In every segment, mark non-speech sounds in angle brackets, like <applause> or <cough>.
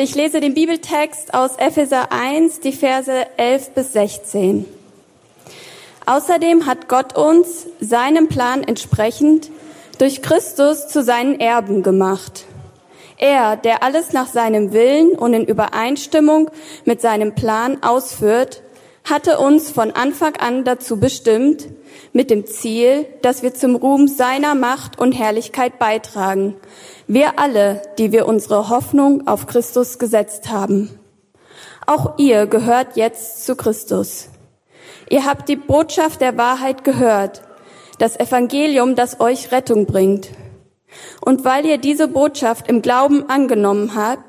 Ich lese den Bibeltext aus Epheser 1, die Verse 11 bis 16. Außerdem hat Gott uns, seinem Plan entsprechend, durch Christus zu seinen Erben gemacht. Er, der alles nach seinem Willen und in Übereinstimmung mit seinem Plan ausführt, hatte uns von Anfang an dazu bestimmt, mit dem Ziel, dass wir zum Ruhm seiner Macht und Herrlichkeit beitragen. Wir alle, die wir unsere Hoffnung auf Christus gesetzt haben. Auch ihr gehört jetzt zu Christus. Ihr habt die Botschaft der Wahrheit gehört, das Evangelium, das euch Rettung bringt. Und weil ihr diese Botschaft im Glauben angenommen habt,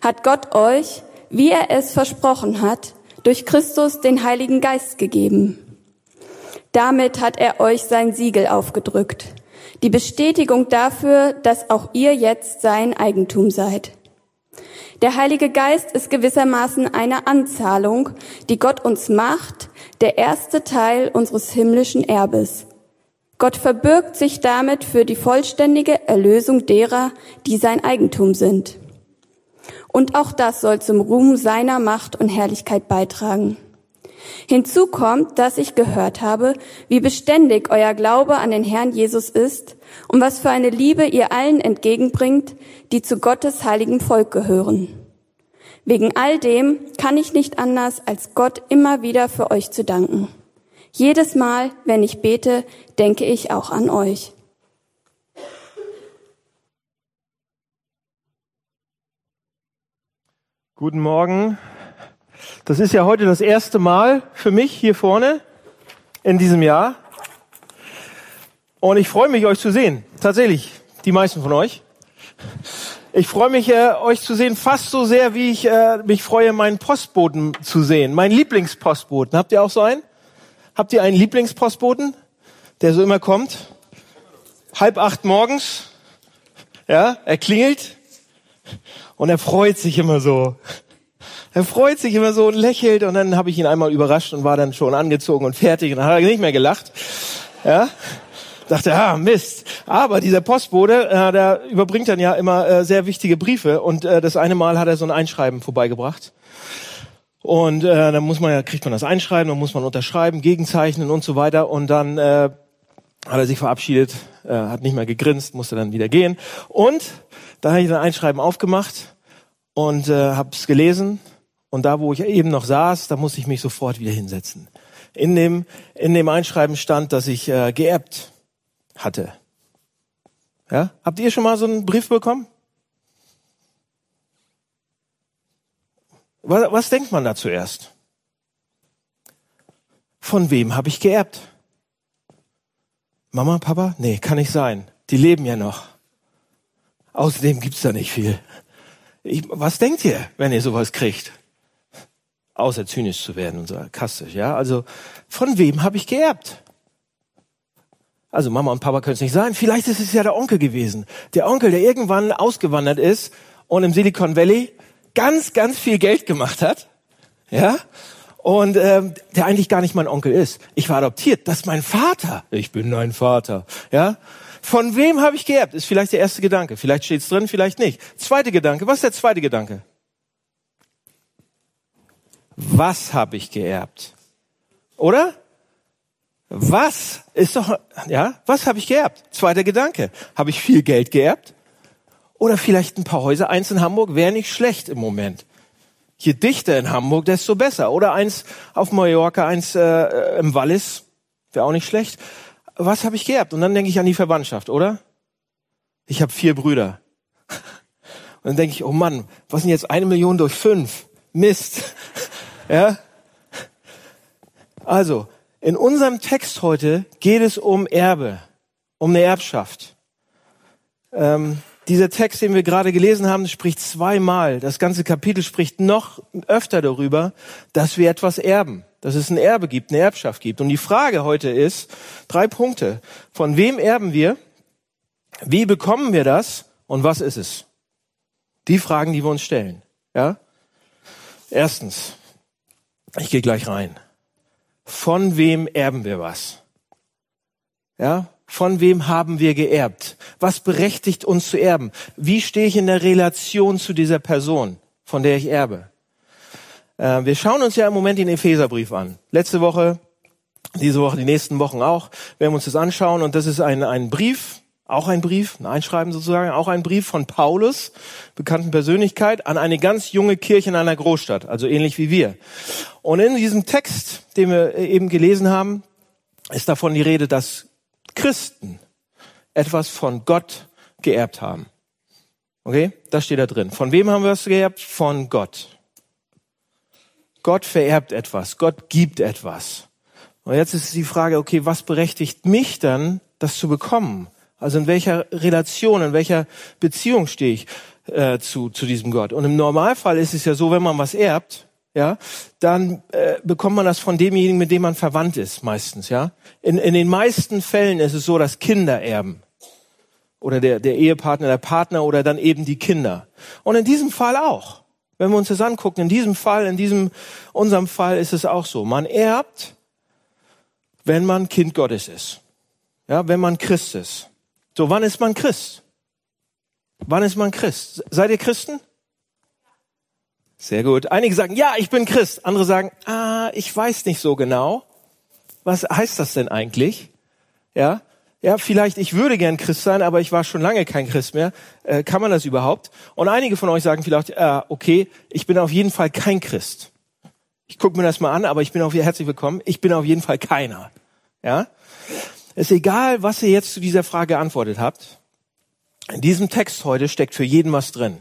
hat Gott euch, wie er es versprochen hat, durch Christus den Heiligen Geist gegeben. Damit hat er euch sein Siegel aufgedrückt. Die Bestätigung dafür, dass auch ihr jetzt sein Eigentum seid. Der Heilige Geist ist gewissermaßen eine Anzahlung, die Gott uns macht, der erste Teil unseres himmlischen Erbes. Gott verbirgt sich damit für die vollständige Erlösung derer, die sein Eigentum sind. Und auch das soll zum Ruhm seiner Macht und Herrlichkeit beitragen. Hinzu kommt, dass ich gehört habe, wie beständig euer Glaube an den Herrn Jesus ist und was für eine Liebe ihr allen entgegenbringt, die zu Gottes heiligem Volk gehören. Wegen all dem kann ich nicht anders, als Gott immer wieder für euch zu danken. Jedes Mal, wenn ich bete, denke ich auch an euch. Guten Morgen. Das ist ja heute das erste Mal für mich hier vorne in diesem Jahr. Und ich freue mich, euch zu sehen. Tatsächlich, die meisten von euch. Ich freue mich, äh, euch zu sehen, fast so sehr, wie ich äh, mich freue, meinen Postboten zu sehen. Mein Lieblingspostboten. Habt ihr auch so einen? Habt ihr einen Lieblingspostboten, der so immer kommt? Halb acht morgens. Ja, er klingelt und er freut sich immer so. Er freut sich immer so und lächelt und dann habe ich ihn einmal überrascht und war dann schon angezogen und fertig und dann hat er nicht mehr gelacht. Ja, dachte, ah Mist. Aber dieser Postbote, äh, der überbringt dann ja immer äh, sehr wichtige Briefe und äh, das eine Mal hat er so ein Einschreiben vorbeigebracht. Und äh, dann muss man ja kriegt man das Einschreiben, dann muss man unterschreiben, gegenzeichnen und so weiter und dann äh, hat er sich verabschiedet, äh, hat nicht mehr gegrinst, musste dann wieder gehen und da habe ich dann Einschreiben aufgemacht und äh, habe es gelesen und da, wo ich eben noch saß, da musste ich mich sofort wieder hinsetzen. In dem, in dem Einschreiben stand, dass ich äh, geerbt hatte. Ja? Habt ihr schon mal so einen Brief bekommen? Was, was denkt man da zuerst? Von wem habe ich geerbt? Mama, Papa? Nee, kann nicht sein. Die leben ja noch. Außerdem gibt's da nicht viel. Ich, was denkt ihr, wenn ihr sowas kriegt? außer zynisch zu werden und sarkastisch, ja. Also, von wem habe ich geerbt? Also Mama und Papa können es nicht sein. Vielleicht ist es ja der Onkel gewesen. Der Onkel, der irgendwann ausgewandert ist und im Silicon Valley ganz, ganz viel Geld gemacht hat. Ja? Und ähm, der eigentlich gar nicht mein Onkel ist. Ich war adoptiert. Das ist mein Vater. Ich bin dein Vater. Ja? Von wem habe ich geerbt? Ist vielleicht der erste Gedanke. Vielleicht steht's drin, vielleicht nicht. Zweite Gedanke. Was ist der zweite Gedanke? was habe ich geerbt? Oder? Was ist doch, ja, was habe ich geerbt? Zweiter Gedanke. Habe ich viel Geld geerbt? Oder vielleicht ein paar Häuser? Eins in Hamburg wäre nicht schlecht im Moment. Je dichter in Hamburg, desto besser. Oder eins auf Mallorca, eins äh, im Wallis, wäre auch nicht schlecht. Was habe ich geerbt? Und dann denke ich an die Verwandtschaft, oder? Ich habe vier Brüder. Und dann denke ich, oh Mann, was sind jetzt eine Million durch fünf? Mist. <laughs> Ja? Also, in unserem Text heute geht es um Erbe, um eine Erbschaft. Ähm, dieser Text, den wir gerade gelesen haben, spricht zweimal. Das ganze Kapitel spricht noch öfter darüber, dass wir etwas erben, dass es ein Erbe gibt, eine Erbschaft gibt. Und die Frage heute ist, drei Punkte. Von wem erben wir? Wie bekommen wir das? Und was ist es? Die Fragen, die wir uns stellen. Ja? Erstens, ich gehe gleich rein. Von wem erben wir was? Ja? Von wem haben wir geerbt? Was berechtigt uns zu erben? Wie stehe ich in der Relation zu dieser Person? von der ich erbe. Äh, wir schauen uns ja im Moment den Epheserbrief an. Letzte Woche, diese Woche, die nächsten Wochen auch, werden wir uns das anschauen. Und das ist ein, ein Brief, auch ein Brief, ein Einschreiben sozusagen, auch ein Brief von Paulus, bekannten Persönlichkeit, an eine ganz junge Kirche in einer Großstadt, also ähnlich wie wir. Und in diesem Text, den wir eben gelesen haben, ist davon die Rede, dass Christen etwas von Gott geerbt haben. Okay, das steht da drin. Von wem haben wir es geerbt? Von Gott. Gott vererbt etwas, Gott gibt etwas. Und jetzt ist die Frage, okay, was berechtigt mich dann, das zu bekommen? Also in welcher Relation, in welcher Beziehung stehe ich äh, zu, zu diesem Gott? Und im Normalfall ist es ja so, wenn man was erbt, ja, dann äh, bekommt man das von demjenigen, mit dem man verwandt ist, meistens, ja. In, in den meisten Fällen ist es so, dass Kinder erben. Oder der, der Ehepartner, der Partner oder dann eben die Kinder. Und in diesem Fall auch. Wenn wir uns das angucken, in diesem Fall, in diesem, unserem Fall ist es auch so. Man erbt, wenn man Kind Gottes ist. Ja, wenn man Christ ist. So, wann ist man Christ? Wann ist man Christ? Seid ihr Christen? Sehr gut. Einige sagen, ja, ich bin Christ. Andere sagen, ah, ich weiß nicht so genau. Was heißt das denn eigentlich? Ja, ja, vielleicht, ich würde gern Christ sein, aber ich war schon lange kein Christ mehr. Äh, kann man das überhaupt? Und einige von euch sagen vielleicht, äh, okay, ich bin auf jeden Fall kein Christ. Ich gucke mir das mal an, aber ich bin auf herzlich willkommen. Ich bin auf jeden Fall keiner. Ja, ist egal, was ihr jetzt zu dieser Frage geantwortet habt. In diesem Text heute steckt für jeden was drin.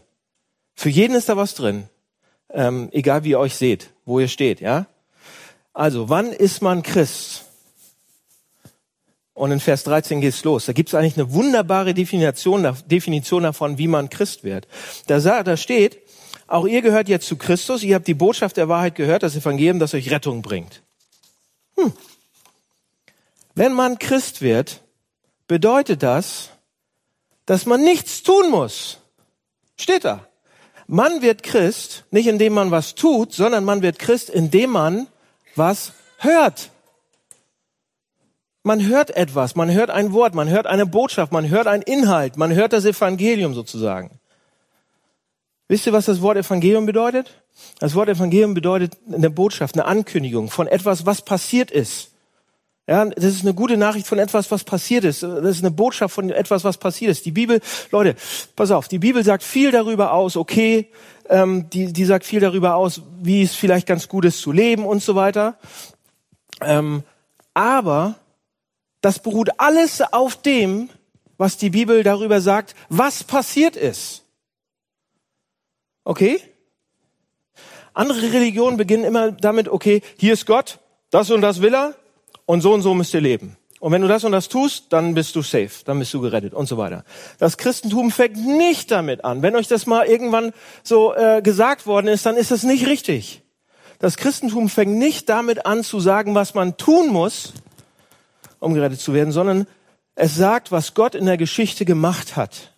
Für jeden ist da was drin ähm, egal wie ihr euch seht, wo ihr steht, ja? Also, wann ist man Christ? Und in Vers 13 geht's los. Da gibt's eigentlich eine wunderbare Definition, Definition davon, wie man Christ wird. Da, da steht, auch ihr gehört jetzt zu Christus, ihr habt die Botschaft der Wahrheit gehört, das Evangelium, das euch Rettung bringt. Hm. Wenn man Christ wird, bedeutet das, dass man nichts tun muss. Steht da. Man wird Christ nicht indem man was tut, sondern man wird Christ indem man was hört. Man hört etwas, man hört ein Wort, man hört eine Botschaft, man hört einen Inhalt, man hört das Evangelium sozusagen. Wisst ihr, was das Wort Evangelium bedeutet? Das Wort Evangelium bedeutet eine Botschaft, eine Ankündigung von etwas, was passiert ist. Ja, das ist eine gute Nachricht von etwas, was passiert ist. Das ist eine Botschaft von etwas, was passiert ist. Die Bibel, Leute, pass auf, die Bibel sagt viel darüber aus, okay, ähm, die, die sagt viel darüber aus, wie es vielleicht ganz gut ist zu leben und so weiter. Ähm, aber das beruht alles auf dem, was die Bibel darüber sagt, was passiert ist. Okay? Andere Religionen beginnen immer damit, okay, hier ist Gott, das und das will er, und so und so müsst ihr leben. Und wenn du das und das tust, dann bist du safe, dann bist du gerettet und so weiter. Das Christentum fängt nicht damit an. Wenn euch das mal irgendwann so äh, gesagt worden ist, dann ist das nicht richtig. Das Christentum fängt nicht damit an zu sagen, was man tun muss, um gerettet zu werden, sondern es sagt, was Gott in der Geschichte gemacht hat,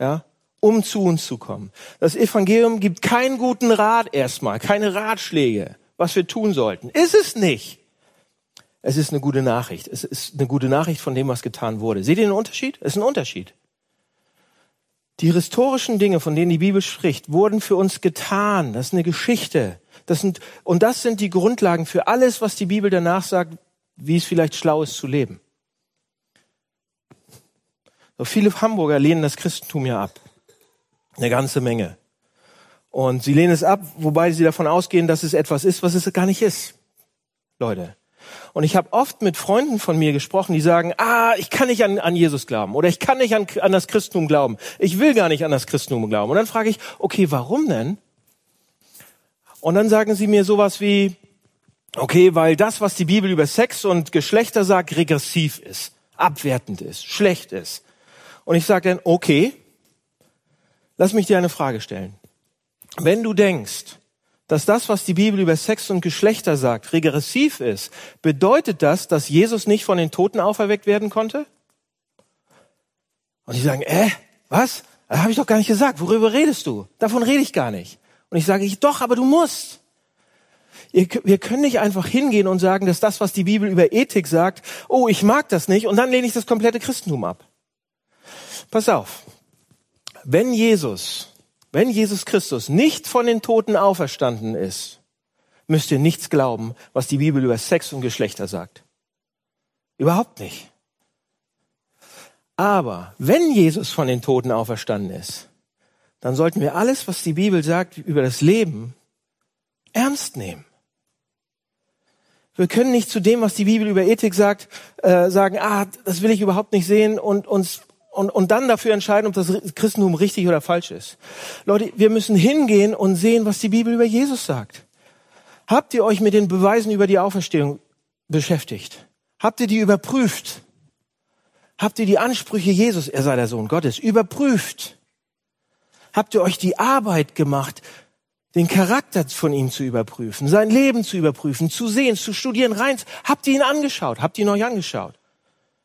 ja, um zu uns zu kommen. Das Evangelium gibt keinen guten Rat erstmal, keine Ratschläge, was wir tun sollten. Ist es nicht. Es ist eine gute Nachricht. Es ist eine gute Nachricht von dem, was getan wurde. Seht ihr den Unterschied? Es ist ein Unterschied. Die historischen Dinge, von denen die Bibel spricht, wurden für uns getan. Das ist eine Geschichte. Das sind, und das sind die Grundlagen für alles, was die Bibel danach sagt, wie es vielleicht schlau ist zu leben. So viele Hamburger lehnen das Christentum ja ab. Eine ganze Menge. Und sie lehnen es ab, wobei sie davon ausgehen, dass es etwas ist, was es gar nicht ist. Leute. Und ich habe oft mit Freunden von mir gesprochen, die sagen, ah, ich kann nicht an, an Jesus glauben oder ich kann nicht an, an das Christentum glauben. Ich will gar nicht an das Christentum glauben. Und dann frage ich, okay, warum denn? Und dann sagen sie mir sowas wie, okay, weil das, was die Bibel über Sex und Geschlechter sagt, regressiv ist, abwertend ist, schlecht ist. Und ich sage dann, okay, lass mich dir eine Frage stellen. Wenn du denkst, dass das, was die Bibel über Sex und Geschlechter sagt, regressiv ist, bedeutet das, dass Jesus nicht von den Toten auferweckt werden konnte? Und sie sagen, äh, was? Das habe ich doch gar nicht gesagt. Worüber redest du? Davon rede ich gar nicht. Und ich sage, ich doch, aber du musst. Wir können nicht einfach hingehen und sagen, dass das, was die Bibel über Ethik sagt, oh, ich mag das nicht, und dann lehne ich das komplette Christentum ab. Pass auf. Wenn Jesus wenn Jesus Christus nicht von den Toten auferstanden ist, müsst ihr nichts glauben, was die Bibel über Sex und Geschlechter sagt. Überhaupt nicht. Aber wenn Jesus von den Toten auferstanden ist, dann sollten wir alles, was die Bibel sagt über das Leben, ernst nehmen. Wir können nicht zu dem, was die Bibel über Ethik sagt, äh, sagen, ah, das will ich überhaupt nicht sehen und uns und, und dann dafür entscheiden, ob das Christentum richtig oder falsch ist. Leute, wir müssen hingehen und sehen, was die Bibel über Jesus sagt. Habt ihr euch mit den Beweisen über die Auferstehung beschäftigt? Habt ihr die überprüft? Habt ihr die Ansprüche Jesus, er sei der Sohn Gottes, überprüft? Habt ihr euch die Arbeit gemacht, den Charakter von ihm zu überprüfen, sein Leben zu überprüfen, zu sehen, zu studieren, rein? Habt ihr ihn angeschaut? Habt ihr ihn euch angeschaut?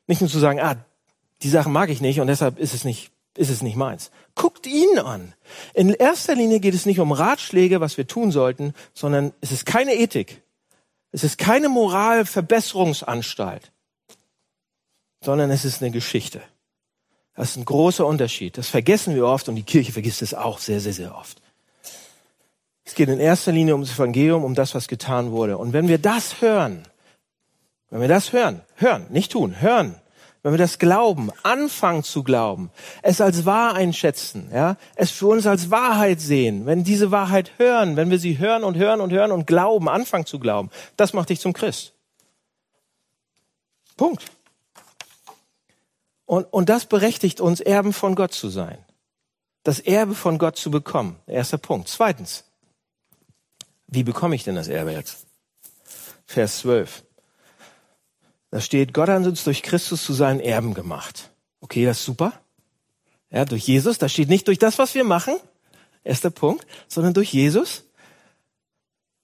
Nicht nur zu sagen, ah, die Sache mag ich nicht und deshalb ist es nicht, ist es nicht meins. Guckt ihn an. In erster Linie geht es nicht um Ratschläge, was wir tun sollten, sondern es ist keine Ethik. Es ist keine Moralverbesserungsanstalt, sondern es ist eine Geschichte. Das ist ein großer Unterschied. Das vergessen wir oft und die Kirche vergisst es auch sehr, sehr, sehr oft. Es geht in erster Linie ums Evangelium, um das, was getan wurde. Und wenn wir das hören, wenn wir das hören, hören, nicht tun, hören, wenn wir das glauben, anfangen zu glauben, es als wahr einschätzen, ja, es für uns als Wahrheit sehen, wenn diese Wahrheit hören, wenn wir sie hören und hören und hören und glauben, anfangen zu glauben, das macht dich zum Christ. Punkt. Und, und das berechtigt uns, Erben von Gott zu sein. Das Erbe von Gott zu bekommen. Erster Punkt. Zweitens. Wie bekomme ich denn das Erbe jetzt? Vers 12. Da steht, Gott hat uns durch Christus zu seinen Erben gemacht. Okay, das ist super. Ja, durch Jesus. Da steht nicht durch das, was wir machen. Erster Punkt. Sondern durch Jesus.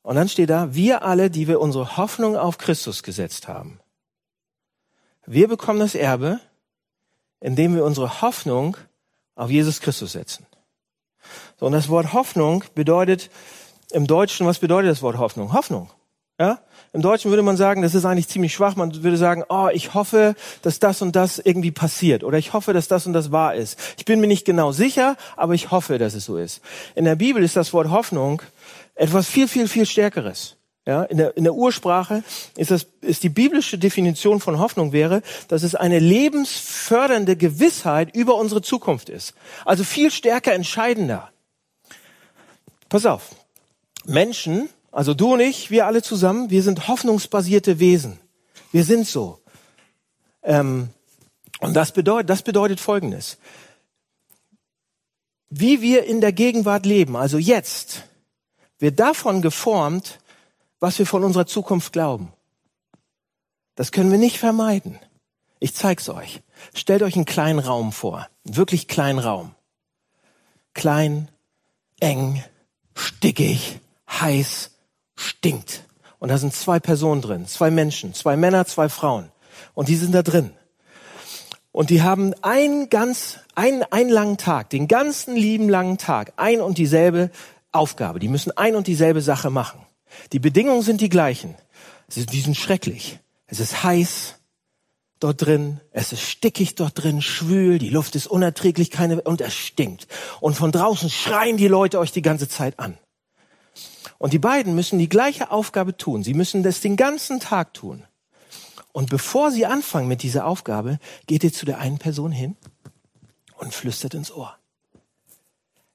Und dann steht da, wir alle, die wir unsere Hoffnung auf Christus gesetzt haben. Wir bekommen das Erbe, indem wir unsere Hoffnung auf Jesus Christus setzen. So, und das Wort Hoffnung bedeutet im Deutschen, was bedeutet das Wort Hoffnung? Hoffnung. Ja? Im Deutschen würde man sagen, das ist eigentlich ziemlich schwach. Man würde sagen, oh, ich hoffe, dass das und das irgendwie passiert. Oder ich hoffe, dass das und das wahr ist. Ich bin mir nicht genau sicher, aber ich hoffe, dass es so ist. In der Bibel ist das Wort Hoffnung etwas viel, viel, viel Stärkeres. Ja, in der, in der Ursprache ist das, ist die biblische Definition von Hoffnung wäre, dass es eine lebensfördernde Gewissheit über unsere Zukunft ist. Also viel stärker entscheidender. Pass auf. Menschen also du und ich, wir alle zusammen, wir sind hoffnungsbasierte Wesen. Wir sind so. Ähm, und das bedeutet, das bedeutet Folgendes. Wie wir in der Gegenwart leben, also jetzt, wird davon geformt, was wir von unserer Zukunft glauben. Das können wir nicht vermeiden. Ich zeig's euch. Stellt euch einen kleinen Raum vor. Einen wirklich kleinen Raum. Klein, eng, stickig, heiß, stinkt. Und da sind zwei Personen drin, zwei Menschen, zwei Männer, zwei Frauen. Und die sind da drin. Und die haben einen ganz, einen, einen langen Tag, den ganzen lieben langen Tag, ein und dieselbe Aufgabe. Die müssen ein und dieselbe Sache machen. Die Bedingungen sind die gleichen. Die sind schrecklich. Es ist heiß dort drin, es ist stickig dort drin, schwül, die Luft ist unerträglich, keine, und es stinkt. Und von draußen schreien die Leute euch die ganze Zeit an. Und die beiden müssen die gleiche Aufgabe tun. Sie müssen das den ganzen Tag tun. Und bevor sie anfangen mit dieser Aufgabe, geht ihr zu der einen Person hin und flüstert ins Ohr.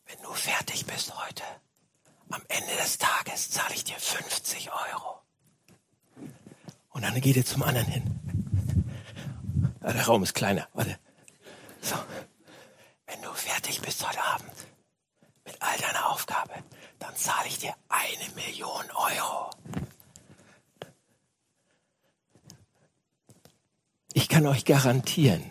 Wenn du fertig bist heute, am Ende des Tages zahle ich dir 50 Euro. Und dann geht ihr zum anderen hin. Der Raum ist kleiner. Warte. So. Wenn du fertig bist heute Abend mit all deiner Aufgabe, dann zahle ich dir eine Million Euro. Ich kann euch garantieren,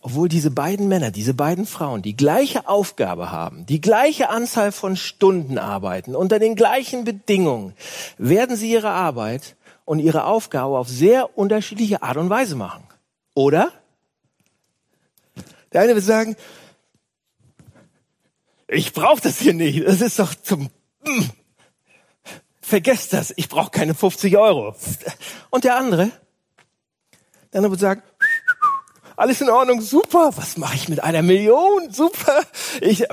obwohl diese beiden Männer, diese beiden Frauen die gleiche Aufgabe haben, die gleiche Anzahl von Stunden arbeiten, unter den gleichen Bedingungen, werden sie ihre Arbeit und ihre Aufgabe auf sehr unterschiedliche Art und Weise machen. Oder? Der eine wird sagen, ich brauche das hier nicht. Das ist doch zum... Hm. Vergesst das, ich brauche keine 50 Euro. Und der andere, der andere wird sagen, Alles in Ordnung, super. Was mache ich mit einer Million? Super. Ich, äh,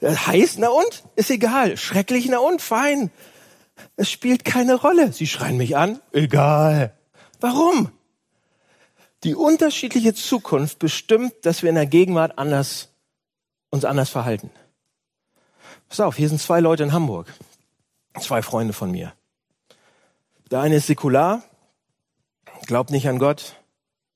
heiß, na und? Ist egal. Schrecklich, na und? Fein. Es spielt keine Rolle. Sie schreien mich an. Egal. Warum? Die unterschiedliche Zukunft bestimmt, dass wir in der Gegenwart anders, uns anders verhalten. Pass auf, hier sind zwei Leute in Hamburg. Zwei Freunde von mir. Der eine ist säkular, glaubt nicht an Gott,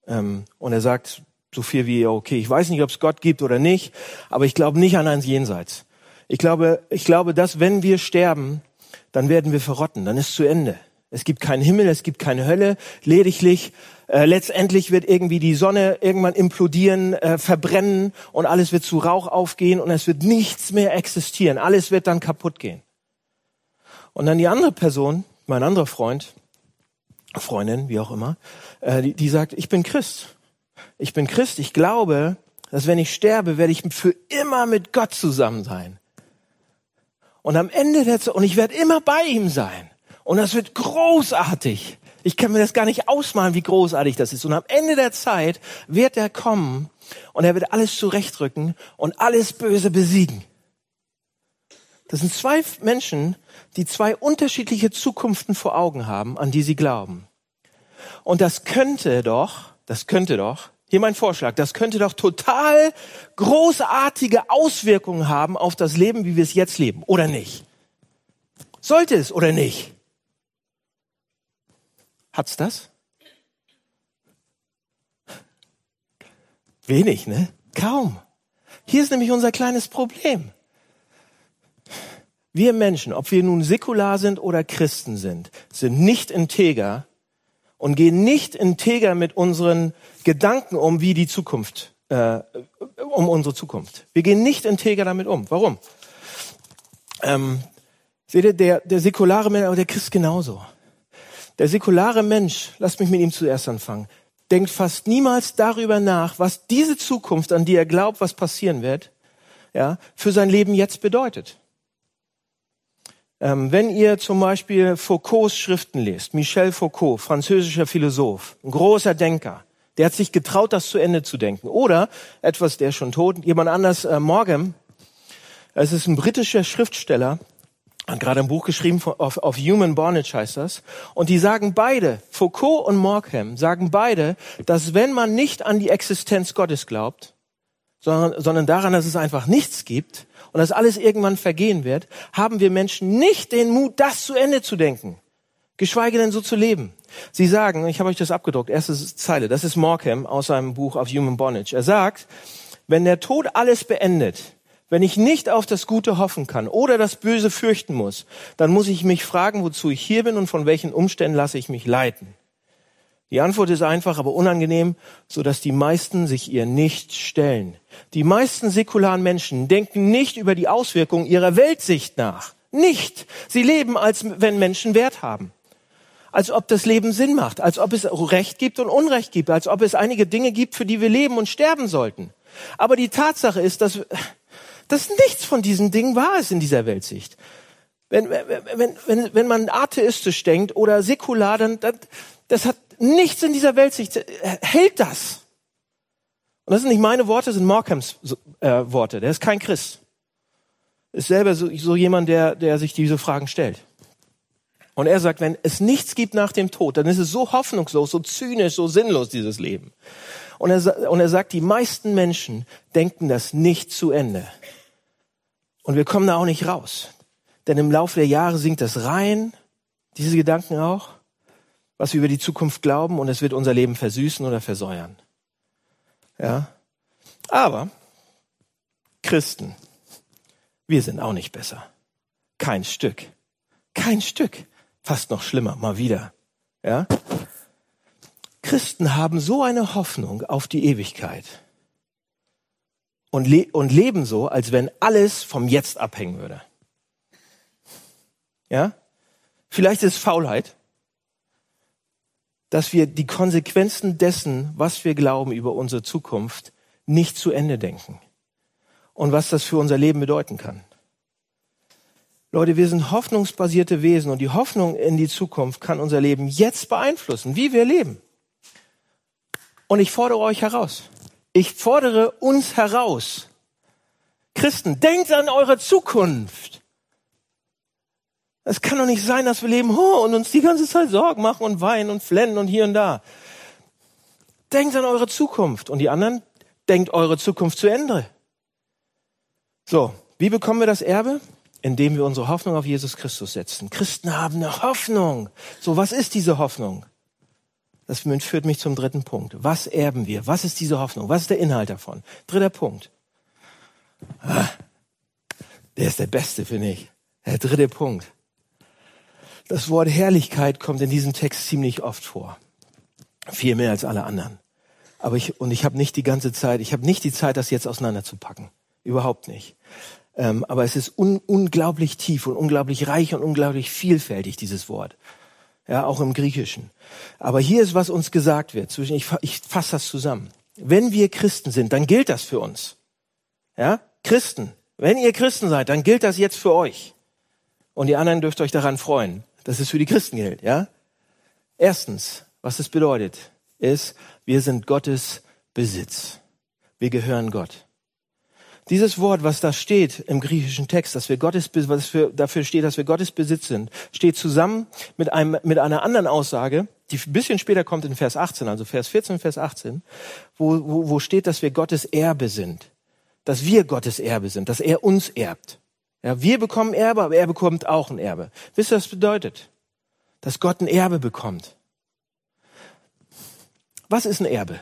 ähm, und er sagt so viel wie, okay, ich weiß nicht, ob es Gott gibt oder nicht, aber ich glaube nicht an ein Jenseits. Ich glaube, ich glaube, dass wenn wir sterben, dann werden wir verrotten, dann ist zu Ende. Es gibt keinen Himmel, es gibt keine Hölle, lediglich äh, letztendlich wird irgendwie die Sonne irgendwann implodieren, äh, verbrennen und alles wird zu Rauch aufgehen und es wird nichts mehr existieren. Alles wird dann kaputt gehen. Und dann die andere Person, mein anderer Freund, Freundin, wie auch immer, äh, die, die sagt, ich bin Christ. Ich bin Christ, ich glaube, dass wenn ich sterbe, werde ich für immer mit Gott zusammen sein. Und am Ende der Zeit, und ich werde immer bei ihm sein. Und das wird großartig. Ich kann mir das gar nicht ausmalen, wie großartig das ist. Und am Ende der Zeit wird er kommen und er wird alles zurechtrücken und alles Böse besiegen. Das sind zwei Menschen, die zwei unterschiedliche Zukunften vor Augen haben, an die sie glauben. Und das könnte doch, das könnte doch, hier mein Vorschlag, das könnte doch total großartige Auswirkungen haben auf das Leben, wie wir es jetzt leben, oder nicht? Sollte es oder nicht? Hat's das? Wenig, ne? Kaum. Hier ist nämlich unser kleines Problem. Wir Menschen, ob wir nun säkular sind oder Christen sind, sind nicht integer und gehen nicht integer mit unseren Gedanken um, wie die Zukunft, äh, um unsere Zukunft. Wir gehen nicht integer damit um. Warum? Ähm, seht ihr, der, der säkulare Mensch, aber der Christ genauso. Der säkulare Mensch, lasst mich mit ihm zuerst anfangen, denkt fast niemals darüber nach, was diese Zukunft, an die er glaubt, was passieren wird, ja, für sein Leben jetzt bedeutet. Ähm, wenn ihr zum Beispiel Foucaults Schriften lest, Michel Foucault, französischer Philosoph, ein großer Denker, der hat sich getraut, das zu Ende zu denken. Oder etwas, der ist schon tot, jemand anders, äh, Morgan, es ist ein britischer Schriftsteller, hat gerade ein Buch geschrieben auf, auf Human Bondage heißt das. Und die sagen beide, Foucault und Morkham sagen beide, dass wenn man nicht an die Existenz Gottes glaubt, sondern, sondern daran, dass es einfach nichts gibt und dass alles irgendwann vergehen wird, haben wir Menschen nicht den Mut, das zu Ende zu denken. Geschweige denn so zu leben. Sie sagen, ich habe euch das abgedruckt, erste Zeile, das ist Morkham aus seinem Buch auf Human Bondage. Er sagt, wenn der Tod alles beendet, wenn ich nicht auf das Gute hoffen kann oder das Böse fürchten muss, dann muss ich mich fragen, wozu ich hier bin und von welchen Umständen lasse ich mich leiten. Die Antwort ist einfach, aber unangenehm, so dass die meisten sich ihr nicht stellen. Die meisten säkularen Menschen denken nicht über die Auswirkungen ihrer Weltsicht nach. Nicht. Sie leben, als wenn Menschen Wert haben. Als ob das Leben Sinn macht. Als ob es Recht gibt und Unrecht gibt. Als ob es einige Dinge gibt, für die wir leben und sterben sollten. Aber die Tatsache ist, dass dass nichts von diesen Dingen wahr ist in dieser Weltsicht. Wenn, wenn, wenn, wenn man atheistisch denkt oder säkular, dann, dann das hat nichts in dieser Weltsicht, hält das. Und das sind nicht meine Worte, das sind Markhams äh, Worte. Der ist kein Christ. Ist selber so, so jemand, der, der sich diese Fragen stellt. Und er sagt, wenn es nichts gibt nach dem Tod, dann ist es so hoffnungslos, so zynisch, so sinnlos, dieses Leben. Und er, und er sagt, die meisten Menschen denken das nicht zu Ende. Und wir kommen da auch nicht raus. Denn im Laufe der Jahre sinkt das rein, diese Gedanken auch, was wir über die Zukunft glauben, und es wird unser Leben versüßen oder versäuern. Ja. Aber Christen, wir sind auch nicht besser. Kein Stück. Kein Stück. Fast noch schlimmer, mal wieder. Ja. Christen haben so eine Hoffnung auf die Ewigkeit und, le und leben so, als wenn alles vom Jetzt abhängen würde. Ja? Vielleicht ist Faulheit, dass wir die Konsequenzen dessen, was wir glauben über unsere Zukunft, nicht zu Ende denken. Und was das für unser Leben bedeuten kann. Leute, wir sind hoffnungsbasierte Wesen und die Hoffnung in die Zukunft kann unser Leben jetzt beeinflussen, wie wir leben. Und ich fordere euch heraus. Ich fordere uns heraus. Christen, denkt an eure Zukunft. Es kann doch nicht sein, dass wir leben oh, und uns die ganze Zeit Sorgen machen und weinen und flennen und hier und da. Denkt an eure Zukunft. Und die anderen, denkt eure Zukunft zu Ende. So, wie bekommen wir das Erbe? Indem wir unsere Hoffnung auf Jesus Christus setzen. Christen haben eine Hoffnung. So, was ist diese Hoffnung? Das führt mich zum dritten Punkt. Was erben wir? Was ist diese Hoffnung? Was ist der Inhalt davon? Dritter Punkt. Ah, der ist der beste, finde ich. Der dritte Punkt. Das Wort Herrlichkeit kommt in diesem Text ziemlich oft vor. Viel mehr als alle anderen. Aber ich, und ich habe nicht die ganze Zeit, ich habe nicht die Zeit, das jetzt auseinanderzupacken. Überhaupt nicht. Ähm, aber es ist un, unglaublich tief und unglaublich reich und unglaublich vielfältig, dieses Wort. Ja, auch im Griechischen. Aber hier ist, was uns gesagt wird. Ich, ich fasse das zusammen. Wenn wir Christen sind, dann gilt das für uns. Ja, Christen. Wenn ihr Christen seid, dann gilt das jetzt für euch. Und die anderen dürft euch daran freuen dass es für die Christen gilt, ja? Erstens, was das bedeutet, ist, wir sind Gottes Besitz. Wir gehören Gott. Dieses Wort, was da steht im griechischen Text, dass wir Gottes, was für, dafür steht, dass wir Gottes Besitz sind, steht zusammen mit einem, mit einer anderen Aussage, die ein bisschen später kommt in Vers 18, also Vers 14, Vers 18, wo, wo, wo steht, dass wir Gottes Erbe sind. Dass wir Gottes Erbe sind, dass er uns erbt. Ja, wir bekommen Erbe, aber er bekommt auch ein Erbe. Wisst ihr, was das bedeutet? Dass Gott ein Erbe bekommt. Was ist ein Erbe?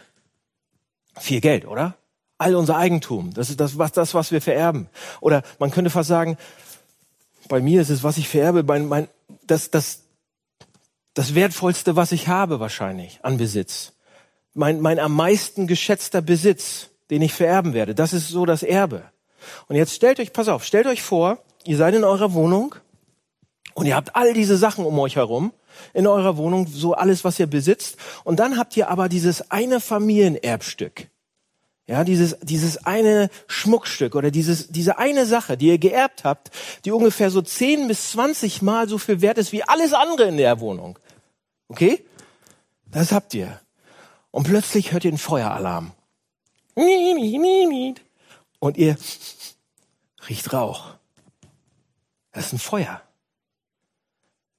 Viel Geld, oder? All unser Eigentum. Das ist das, was, das, was wir vererben. Oder man könnte fast sagen, bei mir ist es, was ich vererbe, mein, mein, das, das, das wertvollste, was ich habe wahrscheinlich an Besitz. Mein, mein am meisten geschätzter Besitz, den ich vererben werde. Das ist so das Erbe. Und jetzt stellt euch, pass auf, stellt euch vor, ihr seid in eurer Wohnung und ihr habt all diese Sachen um euch herum in eurer Wohnung, so alles, was ihr besitzt. Und dann habt ihr aber dieses eine Familienerbstück. Ja, dieses, dieses eine Schmuckstück oder dieses, diese eine Sache, die ihr geerbt habt, die ungefähr so 10 bis 20 Mal so viel wert ist wie alles andere in der Wohnung. Okay? Das habt ihr. Und plötzlich hört ihr einen Feueralarm und ihr riecht Rauch. Das ist ein Feuer.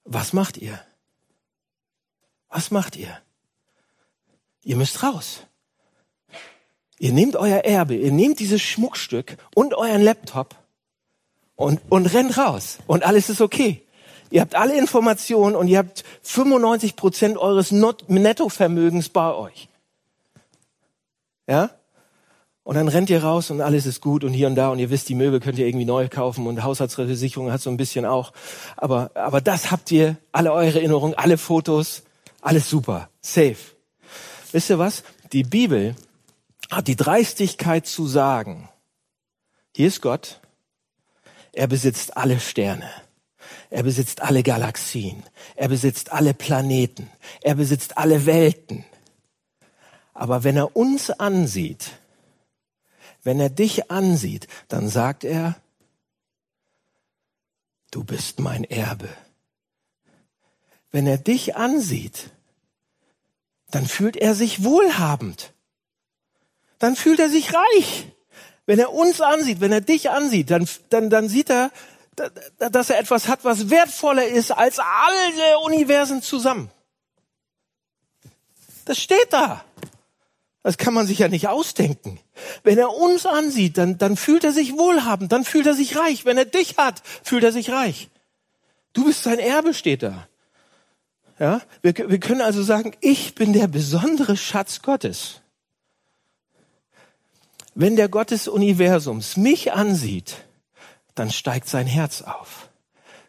Was macht ihr? Was macht ihr? Ihr müsst raus. Ihr nehmt euer Erbe, ihr nehmt dieses Schmuckstück und euren Laptop und, und rennt raus. Und alles ist okay. Ihr habt alle Informationen und ihr habt 95 Prozent eures Nettovermögens bei euch. Ja? Und dann rennt ihr raus und alles ist gut und hier und da und ihr wisst, die Möbel könnt ihr irgendwie neu kaufen und Haushaltsversicherung hat so ein bisschen auch. Aber, aber das habt ihr, alle eure Erinnerungen, alle Fotos, alles super, safe. Wisst ihr was? Die Bibel hat die Dreistigkeit zu sagen, hier ist Gott, er besitzt alle Sterne. Er besitzt alle Galaxien. Er besitzt alle Planeten. Er besitzt alle Welten. Aber wenn er uns ansieht, wenn er dich ansieht, dann sagt er, du bist mein Erbe. Wenn er dich ansieht, dann fühlt er sich wohlhabend. Dann fühlt er sich reich. Wenn er uns ansieht, wenn er dich ansieht, dann, dann, dann sieht er, dass er etwas hat, was wertvoller ist als alle Universen zusammen. Das steht da. Das kann man sich ja nicht ausdenken. Wenn er uns ansieht, dann, dann fühlt er sich wohlhabend, dann fühlt er sich reich. Wenn er dich hat, fühlt er sich reich. Du bist sein Erbe, steht da. Ja, wir, wir können also sagen, ich bin der besondere Schatz Gottes. Wenn der Gott des Universums mich ansieht, dann steigt sein Herz auf.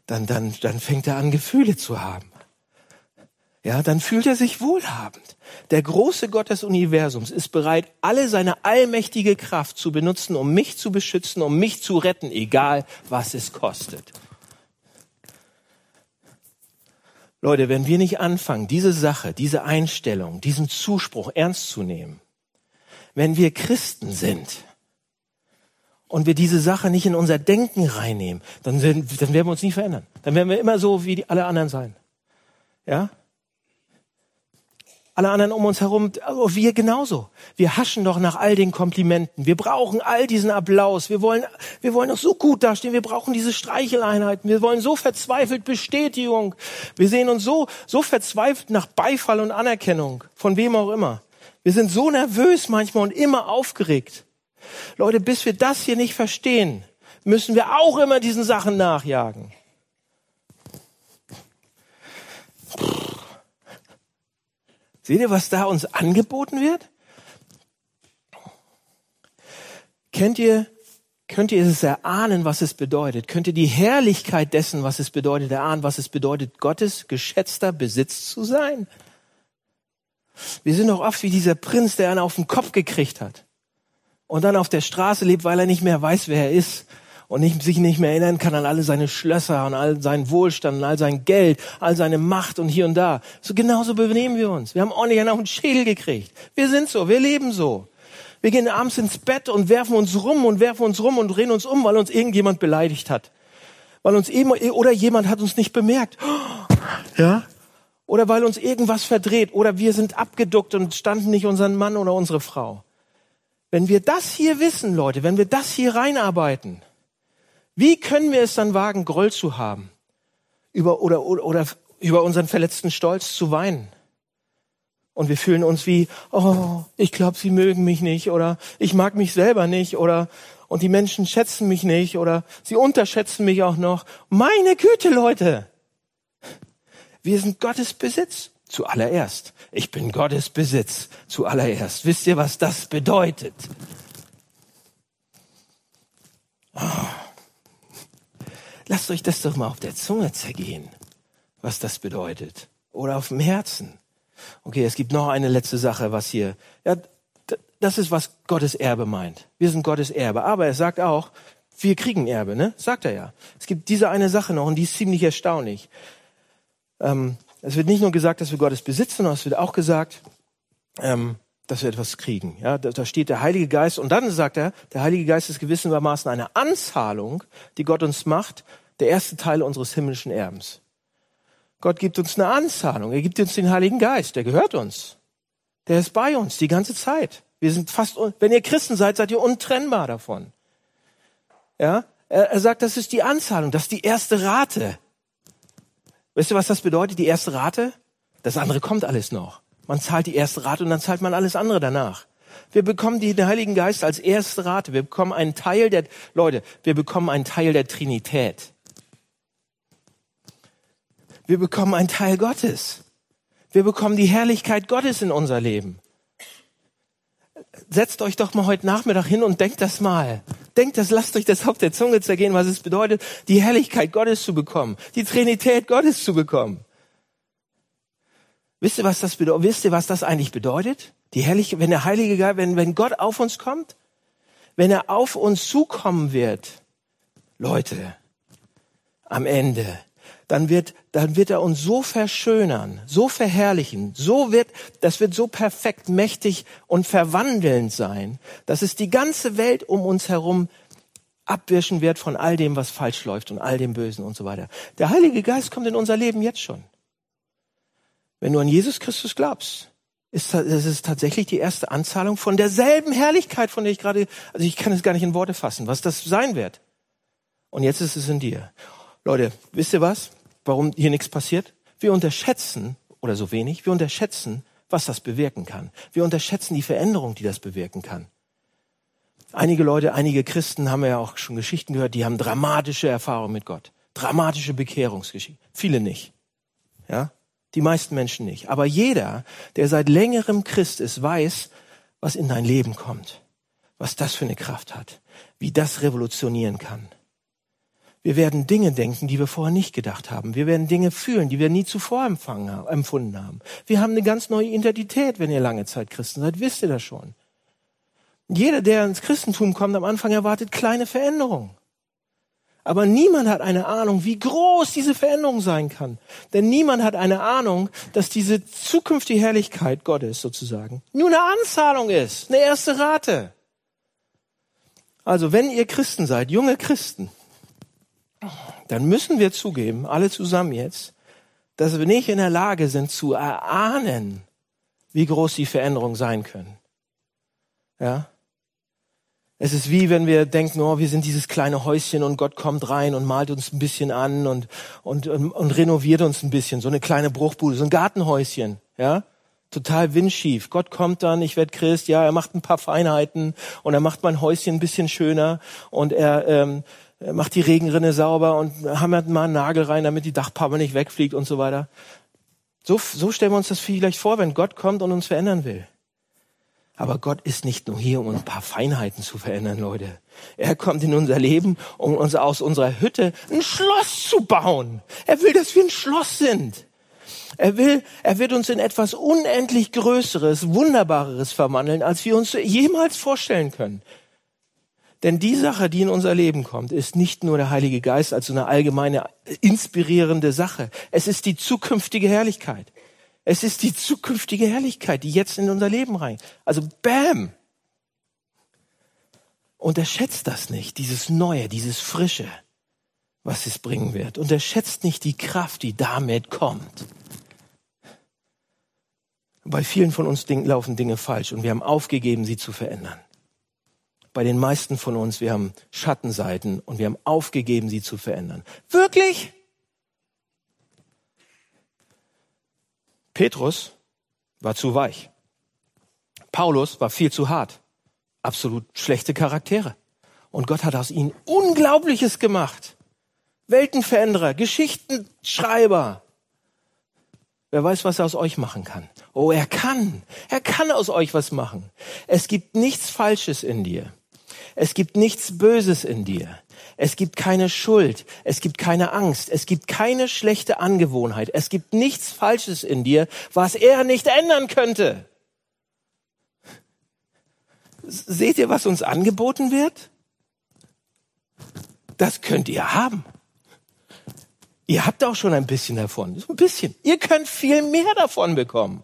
Dann, dann, dann fängt er an, Gefühle zu haben ja, dann fühlt er sich wohlhabend. Der große Gott des Universums ist bereit, alle seine allmächtige Kraft zu benutzen, um mich zu beschützen, um mich zu retten, egal was es kostet. Leute, wenn wir nicht anfangen, diese Sache, diese Einstellung, diesen Zuspruch ernst zu nehmen, wenn wir Christen sind und wir diese Sache nicht in unser Denken reinnehmen, dann werden, dann werden wir uns nie verändern. Dann werden wir immer so wie die, alle anderen sein. Ja? Alle anderen um uns herum, oh, wir genauso. Wir haschen doch nach all den Komplimenten. Wir brauchen all diesen Applaus. Wir wollen, wir wollen doch so gut dastehen. Wir brauchen diese Streicheleinheiten. Wir wollen so verzweifelt Bestätigung. Wir sehen uns so, so verzweifelt nach Beifall und Anerkennung. Von wem auch immer. Wir sind so nervös manchmal und immer aufgeregt. Leute, bis wir das hier nicht verstehen, müssen wir auch immer diesen Sachen nachjagen. Seht ihr, was da uns angeboten wird? Kennt ihr, könnt ihr es erahnen, was es bedeutet? Könnt ihr die Herrlichkeit dessen, was es bedeutet, erahnen, was es bedeutet, Gottes geschätzter Besitz zu sein? Wir sind doch oft wie dieser Prinz, der einen auf den Kopf gekriegt hat und dann auf der Straße lebt, weil er nicht mehr weiß, wer er ist und nicht, sich nicht mehr erinnern kann an alle seine Schlösser und all seinen Wohlstand und all sein Geld, all seine Macht und hier und da. So genauso benehmen wir uns. Wir haben ordentlich einen auf den Schädel gekriegt. Wir sind so, wir leben so. Wir gehen abends ins Bett und werfen uns rum und werfen uns rum und drehen uns um, weil uns irgendjemand beleidigt hat. Weil uns eben, oder jemand hat uns nicht bemerkt. Ja? Oder weil uns irgendwas verdreht. Oder wir sind abgeduckt und standen nicht unseren Mann oder unsere Frau. Wenn wir das hier wissen, Leute, wenn wir das hier reinarbeiten, wie können wir es dann wagen, Groll zu haben? Über, oder, oder, oder über unseren verletzten Stolz zu weinen? Und wir fühlen uns wie, oh, ich glaube, sie mögen mich nicht oder ich mag mich selber nicht oder und die Menschen schätzen mich nicht oder sie unterschätzen mich auch noch. Meine Güte, Leute! Wir sind Gottes Besitz zuallererst. Ich bin Gottes Besitz zuallererst. Wisst ihr, was das bedeutet? Oh. Lasst euch das doch mal auf der Zunge zergehen, was das bedeutet. Oder auf dem Herzen. Okay, es gibt noch eine letzte Sache, was hier, ja, das ist, was Gottes Erbe meint. Wir sind Gottes Erbe. Aber er sagt auch, wir kriegen Erbe, ne? Sagt er ja. Es gibt diese eine Sache noch und die ist ziemlich erstaunlich. Ähm, es wird nicht nur gesagt, dass wir Gottes besitzen, sondern es wird auch gesagt, ähm, dass wir etwas kriegen. Ja, da, da steht der Heilige Geist und dann sagt er, der Heilige Geist ist gewissermaßen eine Anzahlung, die Gott uns macht, der erste Teil unseres himmlischen Erbens. Gott gibt uns eine Anzahlung, er gibt uns den Heiligen Geist, der gehört uns. Der ist bei uns die ganze Zeit. Wir sind fast, wenn ihr Christen seid, seid ihr untrennbar davon. Ja, er, er sagt, das ist die Anzahlung, das ist die erste Rate. Wisst ihr, was das bedeutet, die erste Rate? Das andere kommt alles noch. Man zahlt die erste Rate und dann zahlt man alles andere danach. Wir bekommen den Heiligen Geist als erste Rate. Wir bekommen einen Teil der, Leute, wir bekommen einen Teil der Trinität. Wir bekommen einen Teil Gottes. Wir bekommen die Herrlichkeit Gottes in unser Leben. Setzt euch doch mal heute Nachmittag hin und denkt das mal. Denkt das, lasst euch das auf der Zunge zergehen, was es bedeutet, die Herrlichkeit Gottes zu bekommen, die Trinität Gottes zu bekommen. Wisst ihr, was das bedeutet? Wisst ihr, was das eigentlich bedeutet? Die Herrliche, wenn der Heilige Geist, wenn, wenn Gott auf uns kommt, wenn er auf uns zukommen wird, Leute, am Ende, dann wird, dann wird er uns so verschönern, so verherrlichen, so wird, das wird so perfekt, mächtig und verwandelnd sein, dass es die ganze Welt um uns herum abwischen wird von all dem, was falsch läuft und all dem Bösen und so weiter. Der Heilige Geist kommt in unser Leben jetzt schon. Wenn du an Jesus Christus glaubst, ist es ist tatsächlich die erste Anzahlung von derselben Herrlichkeit, von der ich gerade, also ich kann es gar nicht in Worte fassen, was das sein wird. Und jetzt ist es in dir. Leute, wisst ihr was? Warum hier nichts passiert? Wir unterschätzen, oder so wenig, wir unterschätzen, was das bewirken kann. Wir unterschätzen die Veränderung, die das bewirken kann. Einige Leute, einige Christen haben ja auch schon Geschichten gehört, die haben dramatische Erfahrungen mit Gott. Dramatische Bekehrungsgeschichten. Viele nicht. Ja? Die meisten Menschen nicht. Aber jeder, der seit längerem Christ ist, weiß, was in dein Leben kommt. Was das für eine Kraft hat. Wie das revolutionieren kann. Wir werden Dinge denken, die wir vorher nicht gedacht haben. Wir werden Dinge fühlen, die wir nie zuvor empfunden haben. Wir haben eine ganz neue Identität, wenn ihr lange Zeit Christen seid. Wisst ihr das schon? Jeder, der ins Christentum kommt, am Anfang erwartet kleine Veränderungen. Aber niemand hat eine Ahnung, wie groß diese Veränderung sein kann. Denn niemand hat eine Ahnung, dass diese zukünftige Herrlichkeit Gottes sozusagen nur eine Anzahlung ist, eine erste Rate. Also wenn ihr Christen seid, junge Christen, dann müssen wir zugeben, alle zusammen jetzt, dass wir nicht in der Lage sind zu erahnen, wie groß die Veränderungen sein können. Ja? Es ist wie wenn wir denken, oh, wir sind dieses kleine Häuschen und Gott kommt rein und malt uns ein bisschen an und, und, und, und renoviert uns ein bisschen. So eine kleine Bruchbude, so ein Gartenhäuschen, ja? Total windschief. Gott kommt dann, ich werde Christ, ja, er macht ein paar Feinheiten und er macht mein Häuschen ein bisschen schöner und er, ähm, macht die Regenrinne sauber und hammert mal einen Nagel rein, damit die Dachpappe nicht wegfliegt und so weiter. So, so stellen wir uns das vielleicht vor, wenn Gott kommt und uns verändern will. Aber Gott ist nicht nur hier, um ein paar Feinheiten zu verändern, Leute. Er kommt in unser Leben, um uns aus unserer Hütte ein Schloss zu bauen. Er will, dass wir ein Schloss sind. Er will, er wird uns in etwas unendlich Größeres, Wunderbareres verwandeln, als wir uns jemals vorstellen können. Denn die Sache, die in unser Leben kommt, ist nicht nur der Heilige Geist als so eine allgemeine inspirierende Sache. Es ist die zukünftige Herrlichkeit. Es ist die zukünftige Herrlichkeit, die jetzt in unser Leben rein. Also bam! Unterschätzt das nicht, dieses Neue, dieses Frische, was es bringen wird. Unterschätzt nicht die Kraft, die damit kommt. Bei vielen von uns laufen Dinge falsch und wir haben aufgegeben, sie zu verändern bei den meisten von uns, wir haben Schattenseiten und wir haben aufgegeben, sie zu verändern. Wirklich? Petrus war zu weich. Paulus war viel zu hart. Absolut schlechte Charaktere. Und Gott hat aus ihnen Unglaubliches gemacht. Weltenveränderer, Geschichtenschreiber. Wer weiß, was er aus euch machen kann. Oh, er kann. Er kann aus euch was machen. Es gibt nichts Falsches in dir. Es gibt nichts Böses in dir. Es gibt keine Schuld. Es gibt keine Angst. Es gibt keine schlechte Angewohnheit. Es gibt nichts Falsches in dir, was er nicht ändern könnte. Seht ihr, was uns angeboten wird? Das könnt ihr haben. Ihr habt auch schon ein bisschen davon. Ein bisschen. Ihr könnt viel mehr davon bekommen.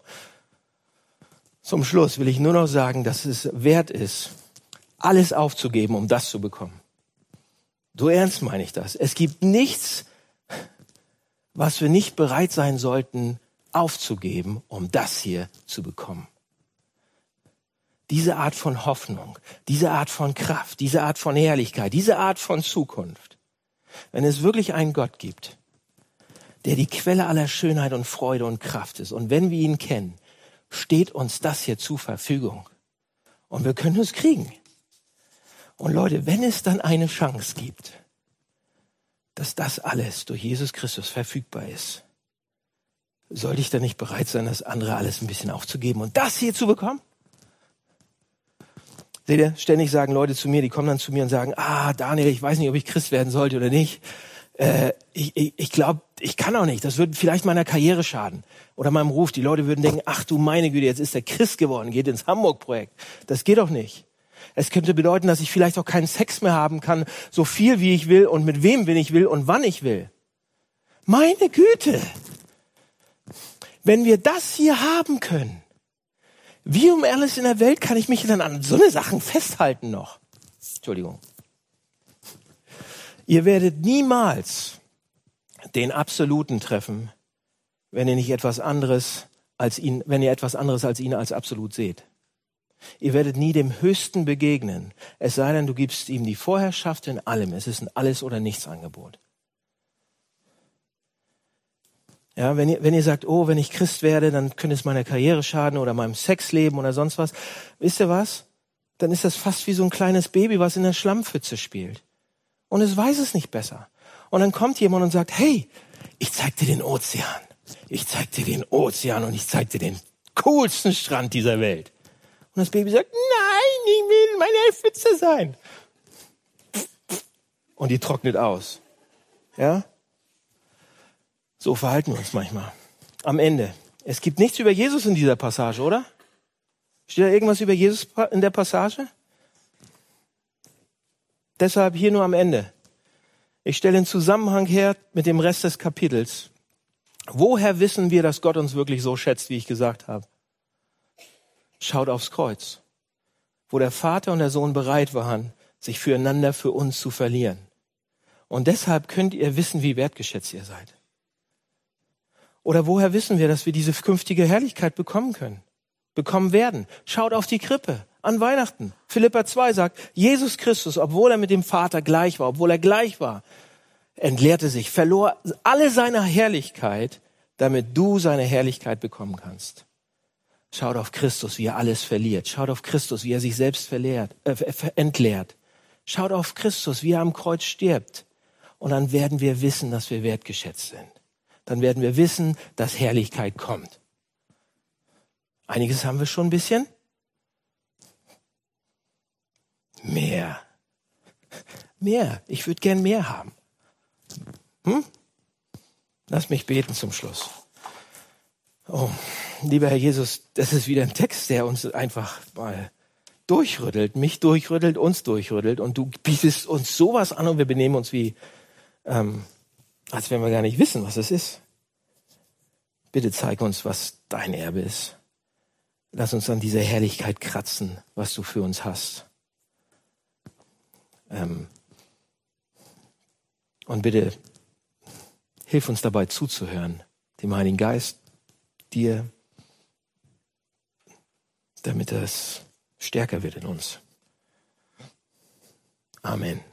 Zum Schluss will ich nur noch sagen, dass es wert ist, alles aufzugeben, um das zu bekommen. So ernst meine ich das. Es gibt nichts, was wir nicht bereit sein sollten aufzugeben, um das hier zu bekommen. Diese Art von Hoffnung, diese Art von Kraft, diese Art von Herrlichkeit, diese Art von Zukunft. Wenn es wirklich einen Gott gibt, der die Quelle aller Schönheit und Freude und Kraft ist, und wenn wir ihn kennen, steht uns das hier zur Verfügung. Und wir können es kriegen. Und Leute, wenn es dann eine Chance gibt, dass das alles durch Jesus Christus verfügbar ist, sollte ich dann nicht bereit sein, das andere alles ein bisschen aufzugeben und das hier zu bekommen? Seht ihr, ständig sagen Leute zu mir, die kommen dann zu mir und sagen, ah, Daniel, ich weiß nicht, ob ich Christ werden sollte oder nicht. Äh, ich ich, ich glaube, ich kann auch nicht. Das würde vielleicht meiner Karriere schaden oder meinem Ruf. Die Leute würden denken, ach du meine Güte, jetzt ist der Christ geworden, geht ins Hamburg-Projekt. Das geht doch nicht. Es könnte bedeuten, dass ich vielleicht auch keinen Sex mehr haben kann, so viel wie ich will und mit wem, wenn ich will und wann ich will. Meine Güte! Wenn wir das hier haben können, wie um alles in der Welt kann ich mich dann an so eine Sachen festhalten noch? Entschuldigung. Ihr werdet niemals den Absoluten treffen, wenn ihr nicht etwas anderes als ihn, wenn ihr etwas anderes als ihn als absolut seht. Ihr werdet nie dem Höchsten begegnen, es sei denn, du gibst ihm die Vorherrschaft in allem. Es ist ein Alles- oder Nichts-Angebot. Ja, wenn ihr, wenn ihr sagt, oh, wenn ich Christ werde, dann könnte es meiner Karriere schaden oder meinem Sexleben oder sonst was. Wisst ihr was? Dann ist das fast wie so ein kleines Baby, was in der Schlammpfütze spielt. Und es weiß es nicht besser. Und dann kommt jemand und sagt, hey, ich zeig dir den Ozean. Ich zeig dir den Ozean und ich zeig dir den coolsten Strand dieser Welt. Und das Baby sagt, nein, ich will meine Pfütze sein. Und die trocknet aus. Ja? So verhalten wir uns manchmal. Am Ende. Es gibt nichts über Jesus in dieser Passage, oder? Steht da irgendwas über Jesus in der Passage? Deshalb hier nur am Ende. Ich stelle den Zusammenhang her mit dem Rest des Kapitels. Woher wissen wir, dass Gott uns wirklich so schätzt, wie ich gesagt habe? Schaut aufs Kreuz, wo der Vater und der Sohn bereit waren, sich füreinander für uns zu verlieren. Und deshalb könnt ihr wissen, wie wertgeschätzt ihr seid. Oder woher wissen wir, dass wir diese künftige Herrlichkeit bekommen können? bekommen werden. Schaut auf die Krippe an Weihnachten. Philippa 2 sagt, Jesus Christus, obwohl er mit dem Vater gleich war, obwohl er gleich war, entleerte sich, verlor alle seine Herrlichkeit, damit du seine Herrlichkeit bekommen kannst. Schaut auf Christus, wie er alles verliert. Schaut auf Christus, wie er sich selbst verlehrt, äh, entleert. Schaut auf Christus, wie er am Kreuz stirbt. Und dann werden wir wissen, dass wir wertgeschätzt sind. Dann werden wir wissen, dass Herrlichkeit kommt. Einiges haben wir schon ein bisschen. Mehr. Mehr. Ich würde gern mehr haben. Hm? Lass mich beten zum Schluss. Oh, lieber Herr Jesus, das ist wieder ein Text, der uns einfach mal durchrüttelt, mich durchrüttelt, uns durchrüttelt und du bietest uns sowas an und wir benehmen uns wie, ähm, als wenn wir gar nicht wissen, was es ist. Bitte zeig uns, was dein Erbe ist. Lass uns an dieser Herrlichkeit kratzen, was du für uns hast. Ähm, und bitte hilf uns dabei zuzuhören, dem Heiligen Geist, dir, damit es stärker wird in uns. Amen.